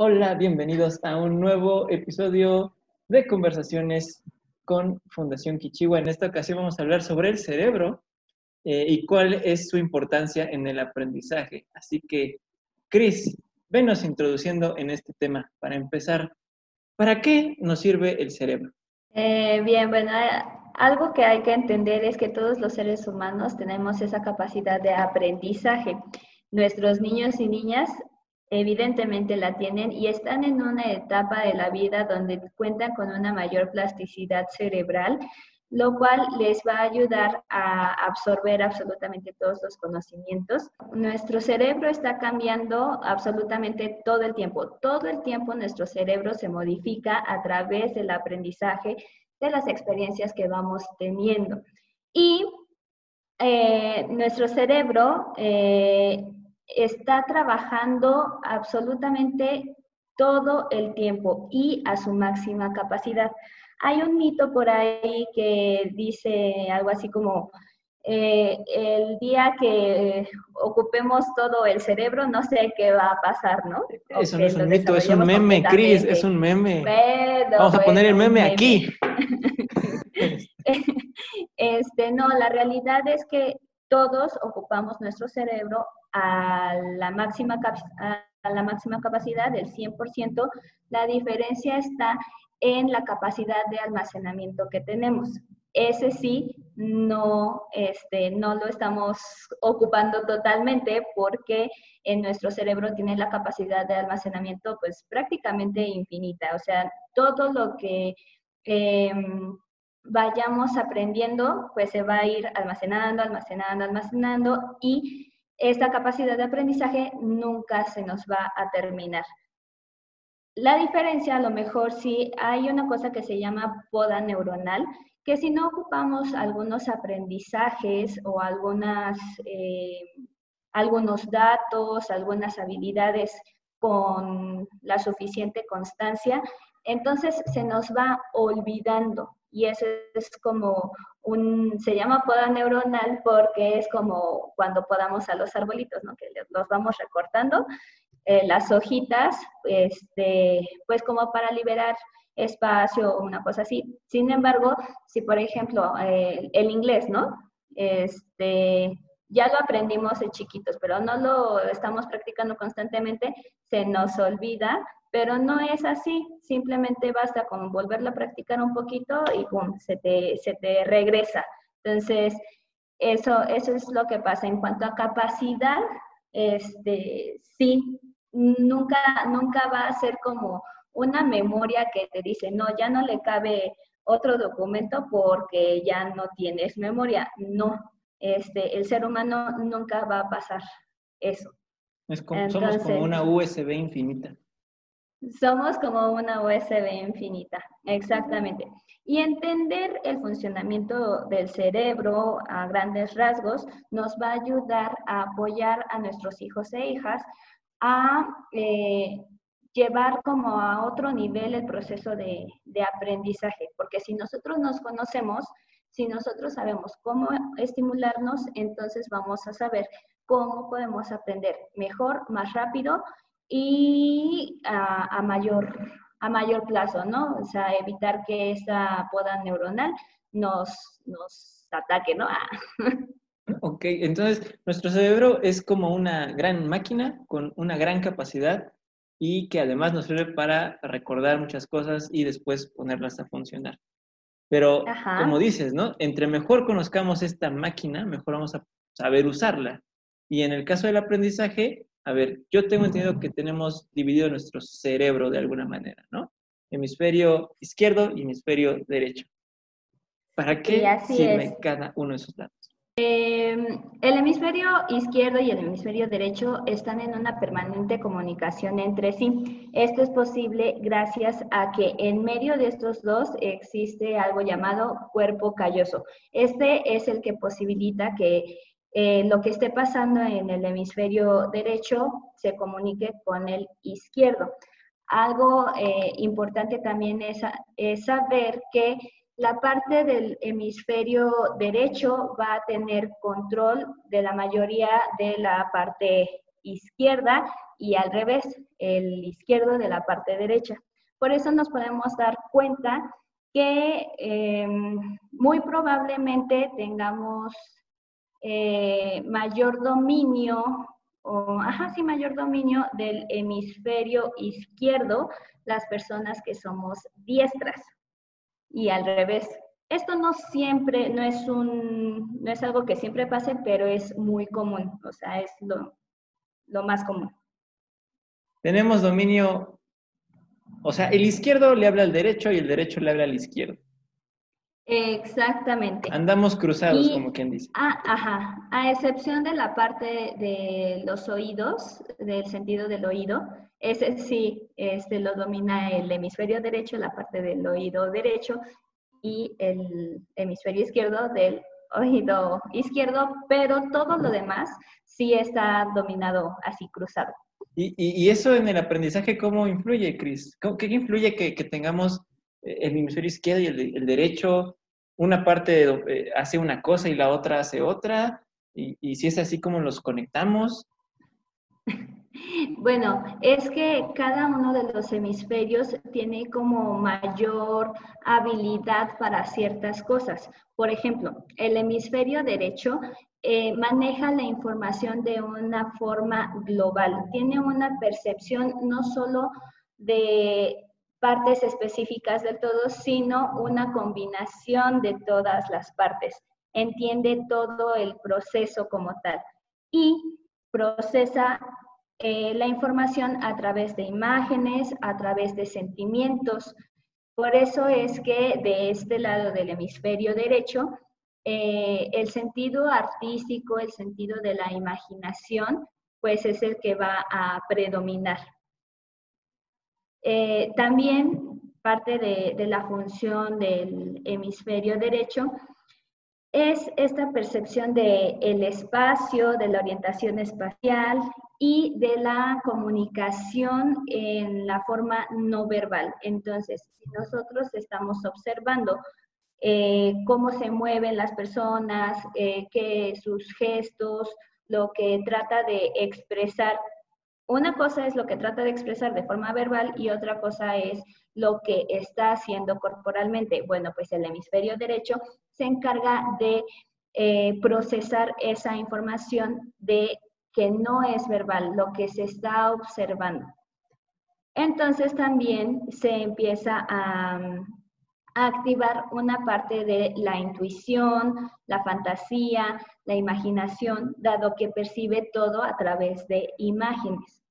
Hola, bienvenidos a un nuevo episodio de conversaciones con Fundación Kichiwa. En esta ocasión vamos a hablar sobre el cerebro eh, y cuál es su importancia en el aprendizaje. Así que, Cris, venos introduciendo en este tema. Para empezar, ¿para qué nos sirve el cerebro? Eh, bien, bueno, eh, algo que hay que entender es que todos los seres humanos tenemos esa capacidad de aprendizaje. Nuestros niños y niñas evidentemente la tienen y están en una etapa de la vida donde cuentan con una mayor plasticidad cerebral, lo cual les va a ayudar a absorber absolutamente todos los conocimientos. Nuestro cerebro está cambiando absolutamente todo el tiempo. Todo el tiempo nuestro cerebro se modifica a través del aprendizaje de las experiencias que vamos teniendo. Y eh, nuestro cerebro eh, está trabajando absolutamente todo el tiempo y a su máxima capacidad. Hay un mito por ahí que dice algo así como, eh, el día que ocupemos todo el cerebro, no sé qué va a pasar, ¿no? Eso no es un mito, es un meme, Cris, es un meme. Vamos a poner el meme, aquí. este, no, la realidad es que todos ocupamos nuestro cerebro a la máxima, capacidad del 100%, la diferencia está en la capacidad de almacenamiento que tenemos. Ese sí, no, este, no lo estamos ocupando totalmente porque en nuestro cerebro tiene la capacidad de almacenamiento pues prácticamente infinita. O sea, todo lo que em, vayamos aprendiendo pues se va a ir almacenando, almacenando, almacenando y esta capacidad de aprendizaje nunca se nos va a terminar. La diferencia, a lo mejor sí hay una cosa que se llama poda neuronal, que si no ocupamos algunos aprendizajes o algunas, eh, algunos datos, algunas habilidades con la suficiente constancia, entonces se nos va olvidando y eso es como un, se llama poda neuronal porque es como cuando podamos a los arbolitos, ¿no? Que los vamos recortando, eh, las hojitas, este, pues como para liberar espacio o una cosa así. Sin embargo, si por ejemplo eh, el inglés, ¿no? Este, ya lo aprendimos de chiquitos, pero no lo estamos practicando constantemente, se nos olvida pero no es así, simplemente basta con volverlo a practicar un poquito y pum, se te, se te regresa. Entonces, eso, eso es lo que pasa. En cuanto a capacidad, este, sí, nunca, nunca va a ser como una memoria que te dice, no, ya no le cabe otro documento porque ya no tienes memoria. No, este, el ser humano nunca va a pasar eso. Es como, somos como una USB infinita. Somos como una USB infinita, exactamente. Y entender el funcionamiento del cerebro a grandes rasgos nos va a ayudar a apoyar a nuestros hijos e hijas a eh, llevar como a otro nivel el proceso de, de aprendizaje, porque si nosotros nos conocemos, si nosotros sabemos cómo estimularnos, entonces vamos a saber cómo podemos aprender mejor, más rápido y a, mayor, a mayor plazo, ¿no? O sea, evitar que esa poda neuronal nos, nos ataque, ¿no? Ah. Ok, entonces nuestro cerebro es como una gran máquina con una gran capacidad y que además nos sirve para recordar muchas cosas y después ponerlas a funcionar. Pero, como dices, ¿no? Entre mejor conozcamos esta máquina, mejor vamos a saber usarla. Y en el caso del aprendizaje, a ver, yo tengo entendido que tenemos dividido nuestro cerebro de alguna manera, ¿no? Hemisferio izquierdo y hemisferio derecho. ¿Para qué sirve cada uno de esos datos? Em, el hemisferio izquierdo y el hemisferio derecho están en una permanente comunicación entre sí. Esto es posible gracias a que en medio de estos dos existe algo llamado cuerpo calloso. Este es el que posibilita que eh, lo que esté pasando en el hemisferio derecho se comunique con el izquierdo. Algo eh, importante también es, saber que la parte del hemisferio derecho va a tener control de la mayoría de la parte izquierda y al revés, el izquierdo de la parte derecha. Por eso nos podemos dar cuenta que em, muy probablemente tengamos eh, mayor dominio, o, ajá, sí, mayor dominio del hemisferio izquierdo, las personas que somos diestras. Y al revés, esto no siempre, no es un, no es algo que siempre pase, pero es muy común, o sea, es lo, lo más común. Tenemos dominio, o sea, el izquierdo le habla al derecho y el derecho le habla al izquierdo. Exactamente. Andamos cruzados, como quien dice. Ah, ajá, a excepción de la parte de los oídos, del sentido del oído, ese sí este, lo domina el hemisferio derecho, la parte del oído derecho, y el hemisferio izquierdo del oído izquierdo, pero todo lo demás sí está dominado así cruzado. ¿Y, eso en el aprendizaje cómo influye, Cris? ¿Qué influye que, tengamos eh, el hemisferio izquierdo y el, derecho? Una parte eh, hace una cosa y la otra hace otra. Y, si es así, ¿cómo los conectamos? Bueno, es que cada uno de los hemisferios tiene como mayor habilidad para ciertas cosas. Por ejemplo, el hemisferio derecho eh, maneja la información de una forma global, tiene una percepción no solo de partes específicas del todo, sino una combinación de todas las partes. Entiende todo el proceso como tal y procesa eh, la información a través de imágenes, a través de sentimientos. Por eso es que de este lado del hemisferio derecho, eh, el sentido artístico, el sentido de la imaginación, pues es el que va a predominar. Eh, también parte de, la función del hemisferio derecho es esta percepción del el espacio, de la orientación espacial y de la comunicación en la forma no verbal. Entonces, si nosotros estamos observando eh, cómo se mueven las personas, eh, que sus gestos, lo que trata de expresar, una cosa es lo que trata de expresar de forma verbal y otra cosa es lo que está haciendo corporalmente. Bueno, pues el hemisferio derecho se encarga de eh, procesar esa información de que no es verbal, lo que se está observando. Entonces también se empieza a, a activar una parte de la intuición, la fantasía, la imaginación, dado que percibe todo a través de imágenes.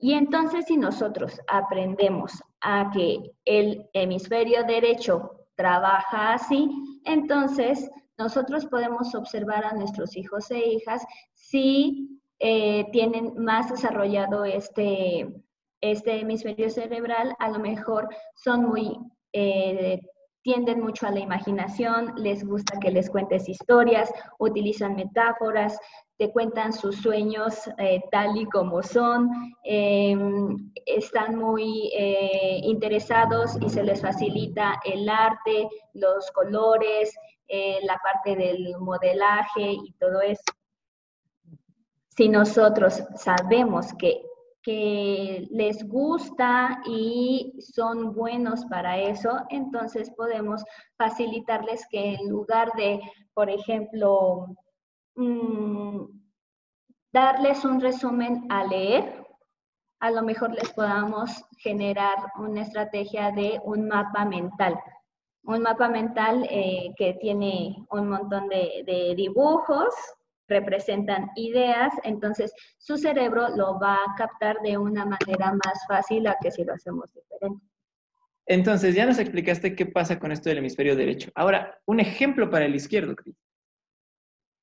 Y entonces si nosotros aprendemos a que el hemisferio derecho trabaja así, entonces nosotros podemos observar a nuestros hijos e hijas si eh, tienen más desarrollado este, este hemisferio cerebral, a lo mejor son muy, eh, tienden mucho a la imaginación, les gusta que les cuentes historias, utilizan metáforas, te cuentan sus sueños eh, tal y como son, em, están muy interesados y se les facilita el arte, los colores, eh, la parte del modelaje y todo eso. Si nosotros sabemos que, que les gusta y son buenos para eso, entonces podemos facilitarles que en lugar de, por ejemplo, mm, darles un resumen a leer, a lo mejor les podamos generar una estrategia de un mapa mental. Un mapa mental eh, que tiene un montón de, dibujos, representan ideas, entonces su cerebro lo va a captar de una manera más fácil a que si lo hacemos diferente. Entonces, ya nos explicaste qué pasa con esto del hemisferio derecho. Ahora, un ejemplo para el izquierdo, Cris.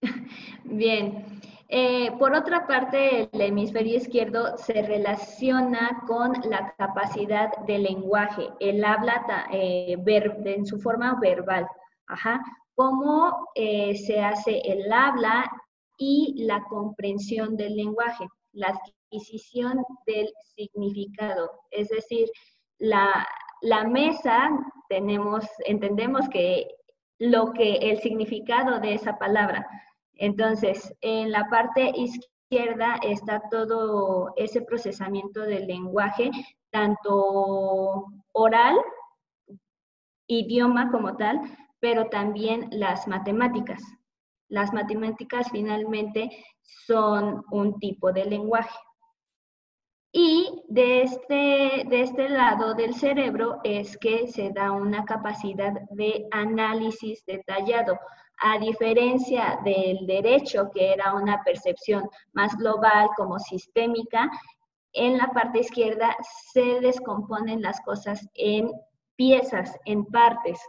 Bien, eh, por otra parte, el hemisferio izquierdo se relaciona con la capacidad del lenguaje, el habla eh, en su forma verbal. Ajá. Cómo eh, se hace el habla y la comprensión del lenguaje, la adquisición del significado. Es decir, la, la mesa, tenemos, entendemos que lo que el significado de esa palabra entonces, en la parte izquierda está todo ese procesamiento del lenguaje, tanto oral, idioma como tal, pero también las matemáticas. Las matemáticas finalmente son un tipo de lenguaje. Y de este, de este lado del cerebro es que se da una capacidad de análisis detallado, a diferencia del derecho, que era una percepción más global como sistémica, en la parte izquierda se descomponen las cosas en piezas, en partes,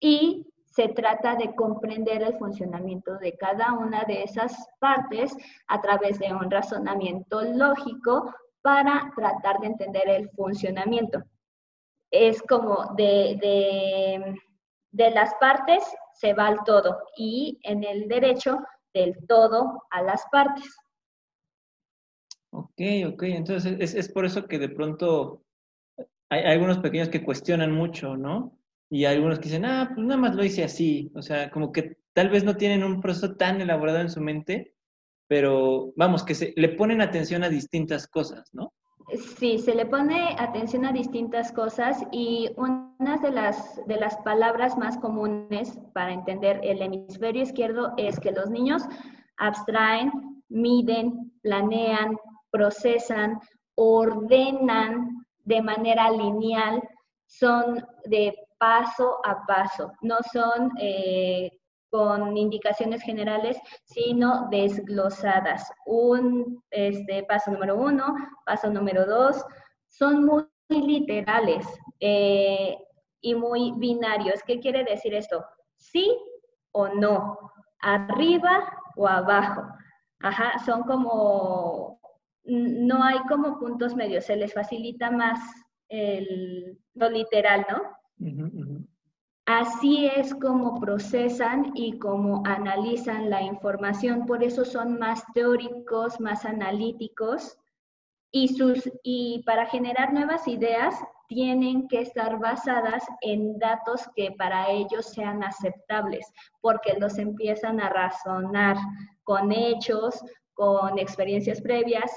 y se trata de comprender el funcionamiento de cada una de esas partes a través de un razonamiento lógico para tratar de entender el funcionamiento. Es como de, de, las partes se va al todo y en el derecho del todo a las partes. Ok, ok, entonces es, es por eso que de pronto hay, algunos pequeños que cuestionan mucho, ¿no? Y algunos que dicen, ah, pues nada más lo hice así, o sea, como que tal vez no tienen un proceso tan elaborado en su mente pero vamos, que se, le ponen atención a distintas cosas, ¿no? Sí, se le pone atención a distintas cosas y una de las, de las palabras más comunes para entender el hemisferio izquierdo es que los niños abstraen, miden, planean, procesan, ordenan de manera lineal, son de paso a paso, no son eh, con indicaciones generales, sino desglosadas. Un este, paso número uno, paso número dos, son muy literales eh, y muy binarios. ¿Qué quiere decir esto? Sí o no, arriba o abajo. Ajá, son como, no hay como puntos medios, se les facilita más el, lo literal, ¿no? Así es como procesan y como analizan la información, por eso son más teóricos, más analíticos y, sus, y para generar nuevas ideas tienen que estar basadas en datos que para ellos sean aceptables, porque los empiezan a razonar con hechos, con experiencias previas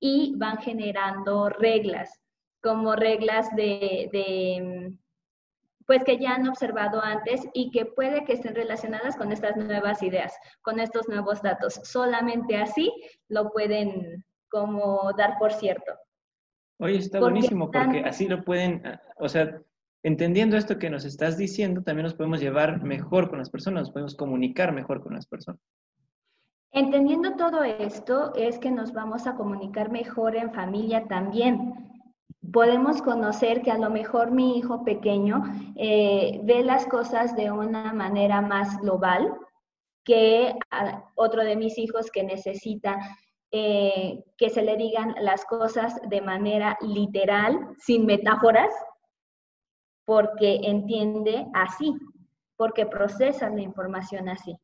y van generando reglas, como reglas de pues que ya han observado antes y que puede que estén relacionadas con estas nuevas ideas, con estos nuevos datos. Solamente así lo pueden como dar por cierto. Oye, está buenísimo porque así lo pueden, ah, o sea, entendiendo esto que nos estás diciendo, también nos podemos llevar mejor con las personas, nos podemos comunicar mejor con las personas. Entendiendo todo esto es que nos vamos a comunicar mejor en familia también podemos conocer que a lo mejor mi hijo pequeño eh, ve las cosas de una manera más global que otro de mis hijos que necesita eh, que se le digan las cosas de manera literal, sin metáforas, porque entiende así, porque procesa la información así.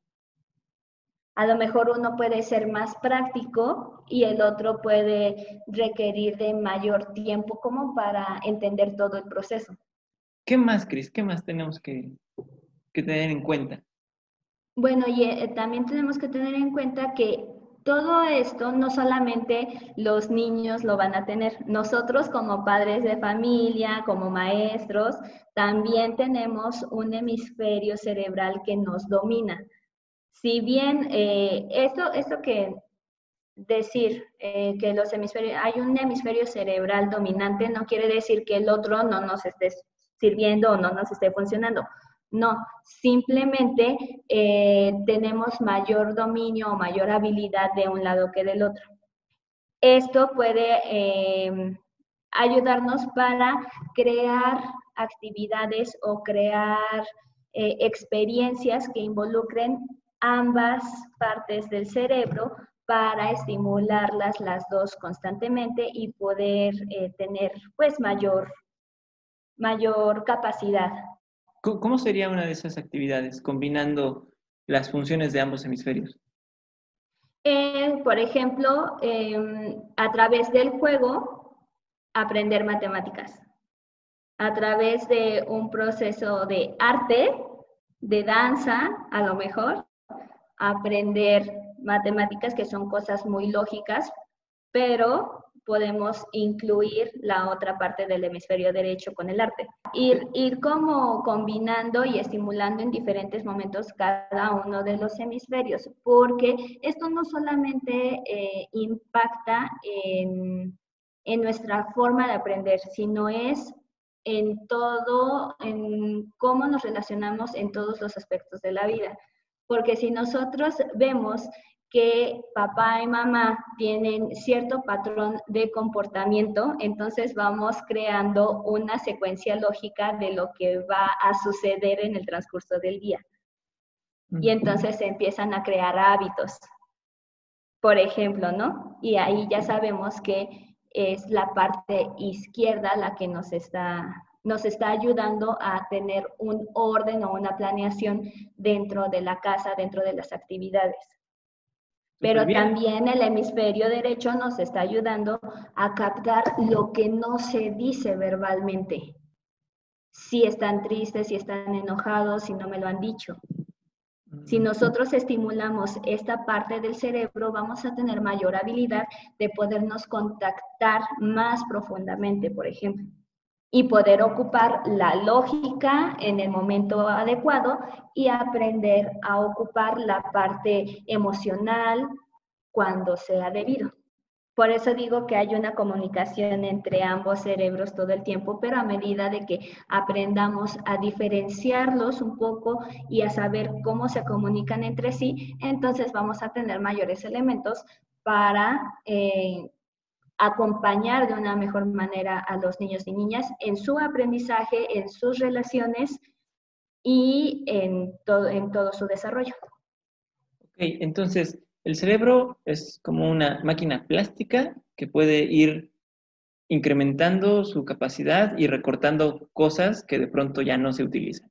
A lo mejor uno puede ser más práctico y el otro puede requerir de mayor tiempo como para entender todo el proceso. ¿Qué más, Cris? ¿Qué más tenemos que, tener en cuenta? Bueno, y eh, también tenemos que tener en cuenta que todo esto no solamente los niños lo van a tener, nosotros como padres de familia, como maestros, también tenemos un hemisferio cerebral que nos domina si bien eh, esto, esto que decir eh, que los hemisferios, hay un hemisferio cerebral dominante no quiere decir que el otro no nos esté sirviendo o no nos esté funcionando. No, simplemente eh, tenemos mayor dominio o mayor habilidad de un lado que del otro. Esto puede em, ayudarnos para crear actividades o crear experiencias que involucren ambas partes del cerebro para estimularlas las dos constantemente y poder eh, tener pues mayor, mayor capacidad. ¿Cómo sería una de esas actividades combinando las funciones de ambos hemisferios? Eh, por ejemplo, em, a través del juego, aprender matemáticas. A través de un proceso de arte, de danza, a lo mejor, aprender matemáticas que son cosas muy lógicas, pero podemos incluir la otra parte del hemisferio derecho con el arte. Ir, ir como combinando y estimulando en diferentes momentos cada uno de los hemisferios, porque esto no solamente eh, impacta en, en nuestra forma de aprender, sino es en todo, en cómo nos relacionamos en todos los aspectos de la vida. Porque si nosotros vemos que papá y mamá tienen cierto patrón de comportamiento, entonces vamos creando una secuencia lógica de lo que va a suceder en el transcurso del día. Y entonces se empiezan a crear hábitos, por ejemplo, ¿no? Y ahí ya sabemos que es la parte izquierda la que nos está, nos está ayudando a tener un orden o una planeación dentro de la casa, dentro de las actividades. Pero también el hemisferio derecho nos está ayudando a captar lo que no se dice verbalmente. Si están tristes, si están enojados, si no me lo han dicho. Si mm. nosotros estimulamos esta parte del cerebro, vamos a tener mayor habilidad de podernos contactar más profundamente, por ejemplo, y poder ocupar la lógica en el momento adecuado y aprender a ocupar la parte emocional cuando sea debido. Por eso digo que hay una comunicación entre ambos cerebros todo el tiempo, pero a medida de que aprendamos a diferenciarlos un poco y a saber cómo se comunican entre sí, entonces vamos a tener mayores elementos para eh, acompañar de una mejor manera a los niños y niñas en su aprendizaje, en sus relaciones y en todo, en todo su desarrollo. Ok, entonces, el cerebro es como una máquina plástica que puede ir incrementando su capacidad y recortando cosas que de pronto ya no se utilizan.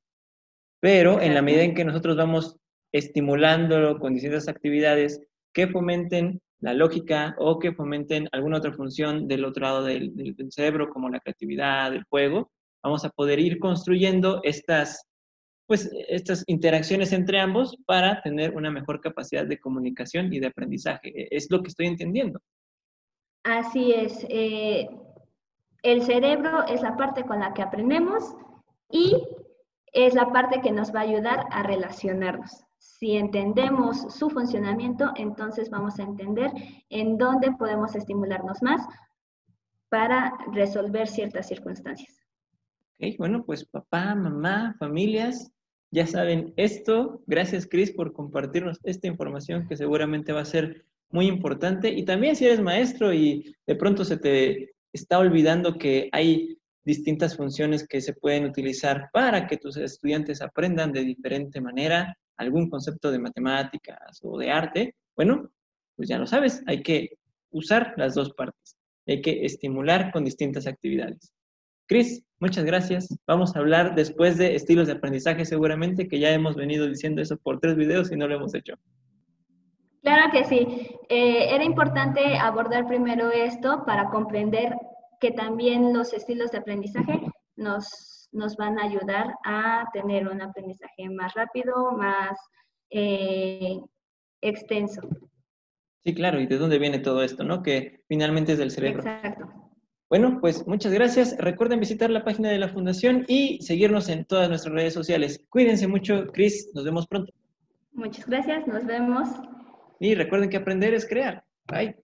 Pero en la medida en que nosotros vamos estimulándolo con distintas actividades que fomenten la lógica o que fomenten alguna otra función del otro lado del, cerebro, como la creatividad, el juego, vamos a poder ir construyendo estas pues estas interacciones entre ambos para tener una mejor capacidad de comunicación y de aprendizaje. E, es lo que estoy entendiendo. Así es. Eh, el cerebro es la parte con la que aprendemos y es la parte que nos va a ayudar a relacionarnos. Si entendemos su funcionamiento, entonces vamos a entender en dónde podemos estimularnos más para resolver ciertas circunstancias. Okay, bueno, pues papá, mamá, familias, ya saben esto. Gracias, Cris, por compartirnos esta información que seguramente va a ser muy importante. Y también si eres maestro y de pronto se te está olvidando que hay distintas funciones que se pueden utilizar para que tus estudiantes aprendan de diferente manera algún concepto de matemáticas o de arte, bueno, pues ya lo sabes, hay que usar las dos partes, hay que estimular con distintas actividades. Cris, muchas gracias. Vamos a hablar después de estilos de aprendizaje seguramente, que ya hemos venido diciendo eso por tres videos y no lo hemos hecho. Claro que sí. Eh, era importante abordar primero esto para comprender que también los estilos de aprendizaje nos, nos van a ayudar a tener un aprendizaje más rápido, más eh, extenso. Sí, claro, y de dónde viene todo esto, ¿no? Que finalmente es del cerebro. Exacto. Bueno, pues muchas gracias. Recuerden visitar la página de la Fundación y seguirnos en todas nuestras redes sociales. Cuídense mucho, Cris. Nos vemos pronto. Muchas gracias. Nos vemos. Y recuerden que aprender es crear. Bye.